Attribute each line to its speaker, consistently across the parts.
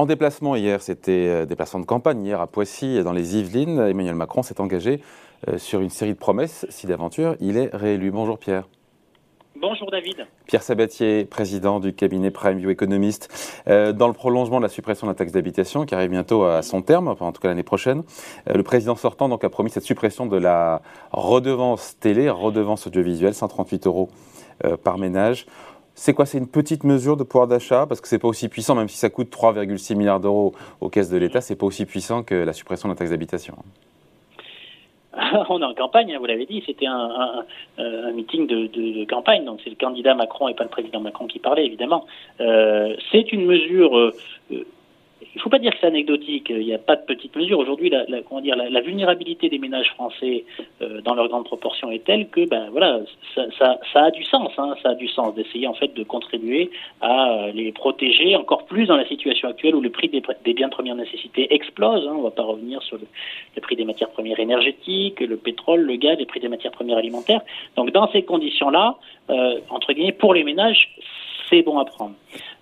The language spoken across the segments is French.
Speaker 1: En déplacement hier, c'était déplacement de campagne hier à Poissy, dans les Yvelines. Emmanuel Macron s'est engagé sur une série de promesses si d'aventure il est réélu. Bonjour Pierre.
Speaker 2: Bonjour David.
Speaker 1: Pierre Sabatier, président du cabinet Prime View Economist. Euh, dans le prolongement de la suppression de la taxe d'habitation qui arrive bientôt à son terme, enfin en tout cas l'année prochaine, euh, le président sortant donc a promis cette suppression de la redevance télé, redevance audiovisuelle, 138 euros euh, par ménage. C'est quoi C'est une petite mesure de pouvoir d'achat? Parce que c'est pas aussi puissant, même si ça coûte 3,6 milliards d'euros aux caisses de l'État, c'est pas aussi puissant que la suppression de la taxe d'habitation.
Speaker 2: on est en campagne, hein, vous l'avez dit, c'était un, meeting de, campagne, donc c'est le candidat Macron et pas le président Macron qui parlait, évidemment. Euh, c'est une mesure euh, il ne faut pas dire que c'est anecdotique. Il n'y a pas de petite mesure. Aujourd'hui, la, comment dire, la, vulnérabilité des ménages français euh, dans leur grande proportion est telle que, ben voilà, ça, ça, ça a du sens. Hein, ça a du sens d'essayer en fait de contribuer à les protéger encore plus dans la situation actuelle où le prix des, des biens de première nécessité explose. Hein, on ne va pas revenir sur le, le, prix des matières premières énergétiques, le pétrole, le gaz, les prix des matières premières alimentaires. Donc, dans ces conditions-là, euh, entre guillemets, pour les ménages, c'est bon à prendre.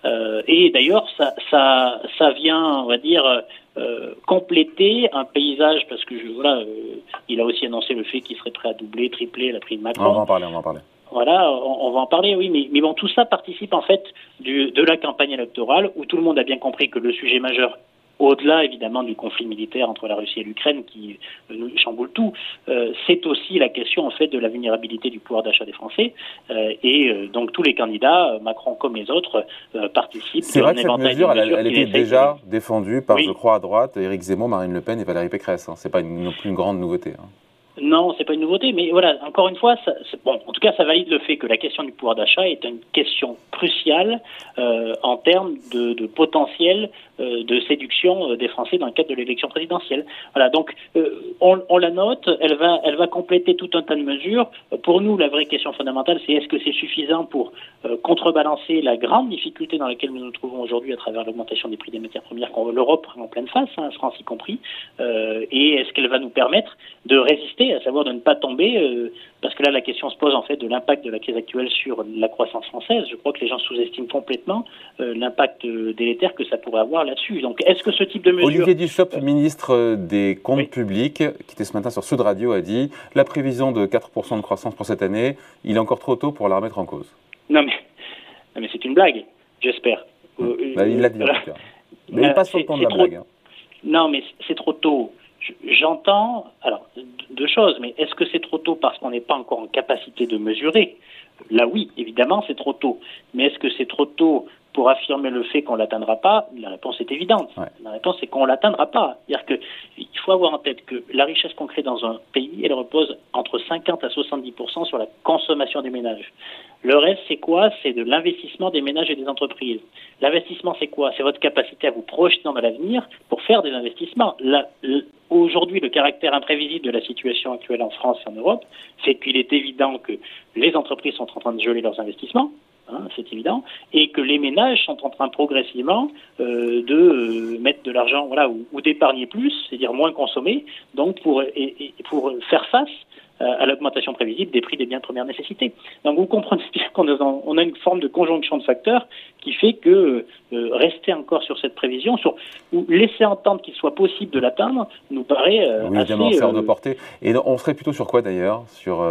Speaker 2: Euh, et d'ailleurs, ça, ça, ça vient, on va dire, euh, compléter un paysage, parce que je, voilà, euh, il a aussi annoncé le fait qu'il serait prêt à doubler, tripler la prime Macron.
Speaker 1: On va en parler, on va en parler.
Speaker 2: Voilà, on, va en parler, oui, mais, mais bon, tout ça participe en fait du, de la campagne électorale où tout le monde a bien compris que le sujet majeur au-delà évidemment du conflit militaire entre la Russie et l'Ukraine qui euh, nous chamboule tout, euh, c'est aussi la question en fait de la vulnérabilité du pouvoir d'achat des Français. Euh, et donc tous les candidats, Macron comme les autres, participent.
Speaker 1: C'est vrai que cette mesure, elle, était déjà défendue par, je crois, à droite, Éric Zemmour, Marine Le Pen et Valérie Pécresse. Hein. C'est pas une, non plus une grande nouveauté. Hein.
Speaker 2: Non, c'est pas une nouveauté, mais voilà, encore une fois, bon, en tout cas, ça valide le fait que la question du pouvoir d'achat est une question cruciale euh, en termes de, potentiel euh, de séduction euh, des Français dans le cadre de l'élection présidentielle. Voilà, donc on, la note, elle va, elle va compléter tout un tas de mesures. Pour nous, la vraie question fondamentale, c'est est-ce que c'est suffisant pour contrebalancer la grande difficulté dans laquelle nous nous trouvons aujourd'hui à travers l'augmentation des prix des matières premières qu'on l'Europe en pleine face, hein, France y compris, et est-ce qu'elle va nous permettre de résister à savoir de ne pas tomber, euh, parce que là la question se pose en fait de l'impact de la crise actuelle sur la croissance française. Je crois que les gens sous-estiment complètement euh, l'impact euh, délétère que ça pourrait avoir là-dessus. Donc est-ce que ce type de mesure...
Speaker 1: Olivier Dussopt, ministre des Comptes publics, qui était ce matin sur Sud Radio, a dit la prévision de 4% de croissance pour cette année, il est encore trop tôt pour la remettre en cause.
Speaker 2: Non mais, mais c'est une blague, j'espère.
Speaker 1: Bah, il l'a dit en tout cas. Mais il passe sur le de la blague. Hein.
Speaker 2: Non mais c'est trop tôt. J'entends, alors, deux choses, mais est-ce que c'est trop tôt parce qu'on n'est pas encore en capacité de mesurer? Là, oui, évidemment, c'est trop tôt. Mais est-ce que c'est trop tôt pour affirmer le fait qu'on l'atteindra pas? La réponse est évidente. La réponse est qu'on l'atteindra pas. C'est-à-dire qu'il faut avoir en tête que la richesse qu'on crée dans un pays, elle repose entre 50 à 70% sur la consommation des ménages. Le reste, c'est quoi? C'est de l'investissement des ménages et des entreprises. L'investissement, c'est quoi? C'est votre capacité à vous projeter dans l'avenir pour faire des investissements. Aujourd'hui, le caractère imprévisible de la situation actuelle en France et en Europe fait qu'il est évident que les entreprises sont en train de geler leurs investissements, hein, c'est évident, et que les ménages sont en train progressivement euh, de euh, mettre de l'argent, voilà, ou, d'épargner plus, c'est-à-dire moins consommer, donc pour, et pour faire face à l'augmentation prévisible des prix des biens de première nécessité. Donc vous comprenez bien qu'on on a une forme de conjonction de facteurs qui fait que euh, rester encore sur cette prévision, sur, ou laisser entendre qu'il soit possible de l'atteindre, nous paraît euh, oui, assez...
Speaker 1: Euh, de portée. Et on serait plutôt sur quoi d'ailleurs sur,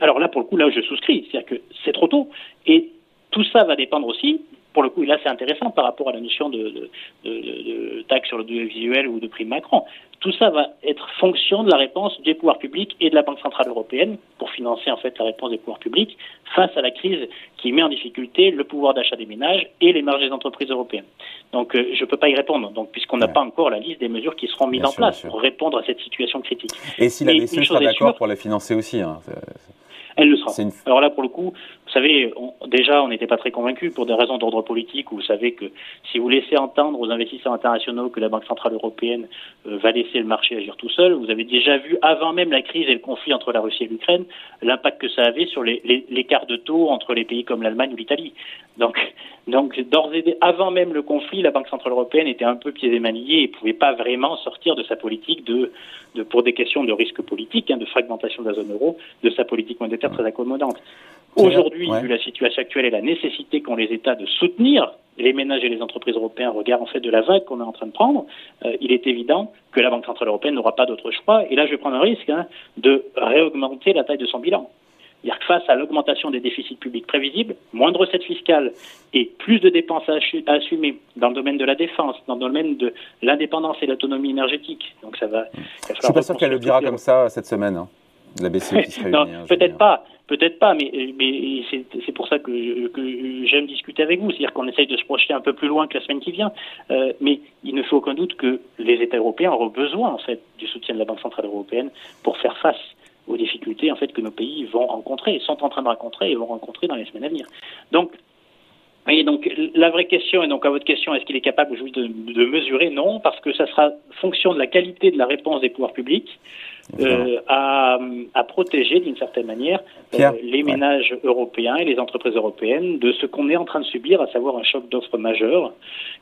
Speaker 2: Alors là, pour le coup, là, je souscris. C'est-à-dire que c'est trop tôt. Et tout ça va dépendre aussi pour le coup, là, c'est intéressant par rapport à la notion de, de, de, de taxe sur le visuel ou de prime Macron. Tout ça va être fonction de la réponse des pouvoirs publics et de la Banque Centrale Européenne pour financer en fait la réponse des pouvoirs publics face à la crise qui met en difficulté le pouvoir d'achat des ménages et les marges des entreprises européennes. Donc euh, je ne peux pas y répondre, donc puisqu'on n'a pas encore la liste des mesures qui seront mises en place pour répondre à cette situation critique.
Speaker 1: Et si la BCE sera d'accord pour la financer aussi hein,
Speaker 2: elle le sera. Alors là, pour le coup, vous savez, déjà, on n'était pas très convaincus pour des raisons d'ordre politique. Où vous savez que si vous laissez entendre aux investisseurs internationaux que la Banque centrale européenne euh, va laisser le marché agir tout seul, vous avez déjà vu, avant même la crise et le conflit entre la Russie et l'Ukraine, l'impact que ça avait sur l'écart de taux entre les pays comme l'Allemagne ou l'Italie. Donc, donc d'ores et avant même le conflit, la Banque centrale européenne était un peu pieds et manillés et pouvait pas vraiment sortir de sa politique de, de pour des questions de risque politique, hein, de fragmentation de la zone euro, de sa politique monétaire très accommodante. Aujourd'hui, vu la situation actuelle et la nécessité qu'ont les États de soutenir les ménages et les entreprises européennes au regard en fait de la vague qu'on est en train de prendre, euh, il est évident que la Banque centrale européenne n'aura pas d'autre choix. Et là, je vais prendre un risque hein, de réaugmenter la taille de son bilan. C'est-à-dire que face à l'augmentation des déficits publics prévisibles, moins de recettes fiscales et plus de dépenses à, assumer dans le domaine de la défense, dans le domaine de l'indépendance et l'autonomie énergétique.
Speaker 1: Donc ça va. Je suis pas sûr qu'elle le dira comme ça cette semaine. Hein, la BCE qui se
Speaker 2: non, peut-être pas. Peut-être pas, mais, mais c'est pour ça que, j'aime discuter avec vous. C'est-à-dire qu'on essaye de se projeter un peu plus loin que la semaine qui vient. Euh, mais il ne fait aucun doute que les États européens auront besoin en fait du soutien de la Banque centrale européenne pour faire face aux difficultés en fait que nos pays vont rencontrer, sont en train de rencontrer et vont rencontrer dans les semaines à venir. Donc, et donc la vraie question, et donc à votre question, est-ce qu'il est capable aujourd'hui de, de, mesurer? Non, parce que ça sera fonction de la qualité de la réponse des pouvoirs publics euh, à, à, protéger d'une certaine manière euh, les ménages européens et les entreprises européennes de ce qu'on est en train de subir, à savoir un choc d'offres majeur,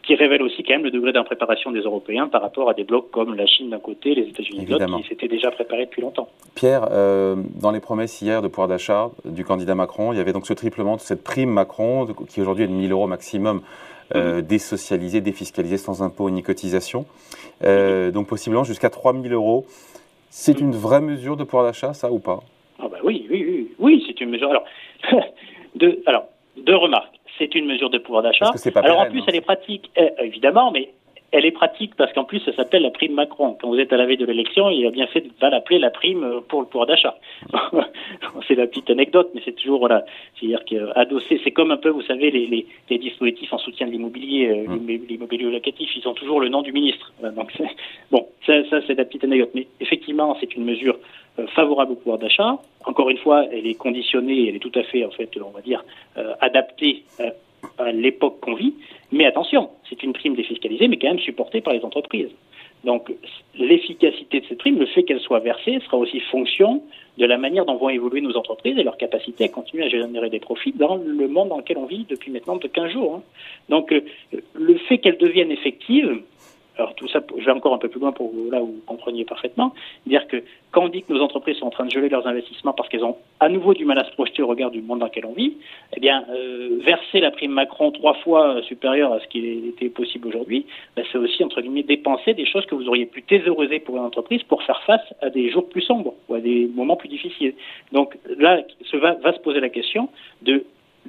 Speaker 2: qui révèle aussi quand même le degré d'impréparation des Européens par rapport à des blocs comme la Chine d'un côté, les États-Unis de l'autre, qui s'étaient déjà préparés depuis longtemps.
Speaker 1: Pierre, euh, dans les promesses hier de pouvoir d'achat du candidat Macron, il y avait donc ce triplement de cette prime Macron, qui aujourd'hui est de 1000 euros maximum. Euh, mhm. désocialisé, défiscalisé sans impôt ni cotisation. Euh, donc possiblement jusqu'à 3000 euros. C'est une vraie mesure de pouvoir d'achat, ça ou pas?
Speaker 2: Ah bah oui, oui, oui, oui c'est une mesure. Alors, deux, alors, deux remarques. C'est une mesure de pouvoir d'achat. Alors en plus, hein. elle est pratique, eh, évidemment, mais elle est pratique parce qu'en plus, ça s'appelle la prime Macron. Quand vous êtes à la veille de l'élection, il a bien fait de l'appeler la prime pour le pouvoir d'achat. c'est la petite anecdote, mais c'est toujours, voilà, c'est-à-dire qu'adossé, c'est comme un peu, vous savez, les, les, les dispositifs en soutien de l'immobilier, euh, mmh. l'immobilier locatif, ils ont toujours le nom du ministre. Donc, bon, ça, ça c'est la petite anecdote. Mais effectivement, c'est une mesure euh, favorable au pouvoir d'achat. Encore une fois, elle est conditionnée, elle est tout à fait, en fait, on va dire, euh, adaptée à l'époque qu'on vit. Mais attention, c'est une prime défiscalisée, mais quand même supportée par les entreprises. Donc l'efficacité de cette prime, le fait qu'elle soit versée, sera aussi fonction de la manière dont vont évoluer nos entreprises et leur capacité à continuer à générer des profits dans le monde dans lequel on vit depuis maintenant de 15 jours. Hein. Donc euh, le fait qu'elle devienne effective, alors tout ça, je vais encore un peu plus loin pour là où vous compreniez parfaitement, dire que quand on dit que nos entreprises sont en train de geler leurs investissements parce qu'elles ont à nouveau du mal à se projeter au regard du monde dans lequel on vit, eh bien, euh, verser la prime Macron trois fois supérieure à ce qui était possible aujourd'hui, ben, c'est aussi, entre guillemets, dépenser des choses que vous auriez pu thésaurer pour une entreprise pour faire face à des jours plus sombres ou à des moments plus difficiles. Donc là, se va, va se poser la question de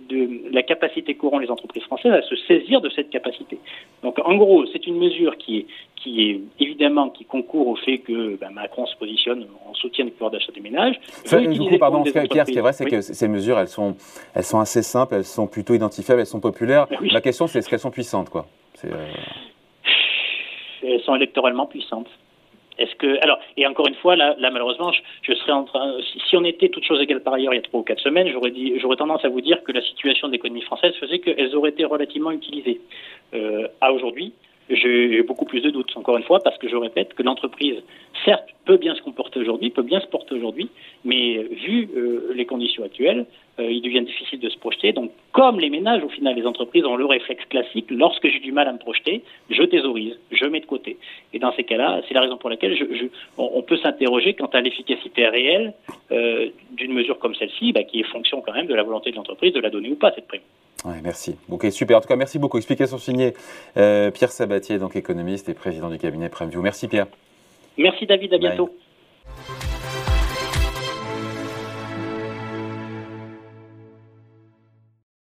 Speaker 2: de la capacité qu'auront les entreprises françaises à se saisir de cette capacité. Donc en gros, c'est une mesure qui est, qui est évidemment qui concourt au fait que ben, Macron se positionne en soutien du pouvoir d'achat des ménages.
Speaker 1: du coup, pardon, Pierre, ce qui est vrai, c'est que ces mesures, elles sont, elles sont assez simples, elles sont plutôt identifiables, elles sont populaires. La question, c'est est-ce qu'elles sont puissantes, quoi? Euh,
Speaker 2: Elles sont électoralement puissantes. Est-ce que alors et encore une fois là, là malheureusement je, serais en train si, on était toutes choses égales par ailleurs il y a trois ou quatre semaines j'aurais dit j'aurais tendance à vous dire que la situation de l'économie française faisait qu'elles auraient été relativement utilisées. Euh, à aujourd'hui j'ai beaucoup plus de doutes, encore une fois, parce que je répète que l'entreprise, certes, peut bien se comporter aujourd'hui, peut bien se porter aujourd'hui, mais vu euh, les conditions actuelles, euh, il devient difficile de se projeter. Donc, comme les ménages, au final, les entreprises ont le réflexe classique, lorsque j'ai du mal à me projeter, je thésaurise, je mets de côté. Et dans ces cas-là, c'est la raison pour laquelle je, on, peut s'interroger quant à l'efficacité réelle euh, d'une mesure comme celle-ci, bah, qui est fonction quand même de la volonté de l'entreprise de la donner ou pas, cette prime.
Speaker 1: Ouais, merci. Ok, super. En tout cas, merci beaucoup. Explication signée euh, Pierre Sabatier, donc économiste et président du cabinet PrimeView. Merci Pierre.
Speaker 2: Merci David, à bientôt.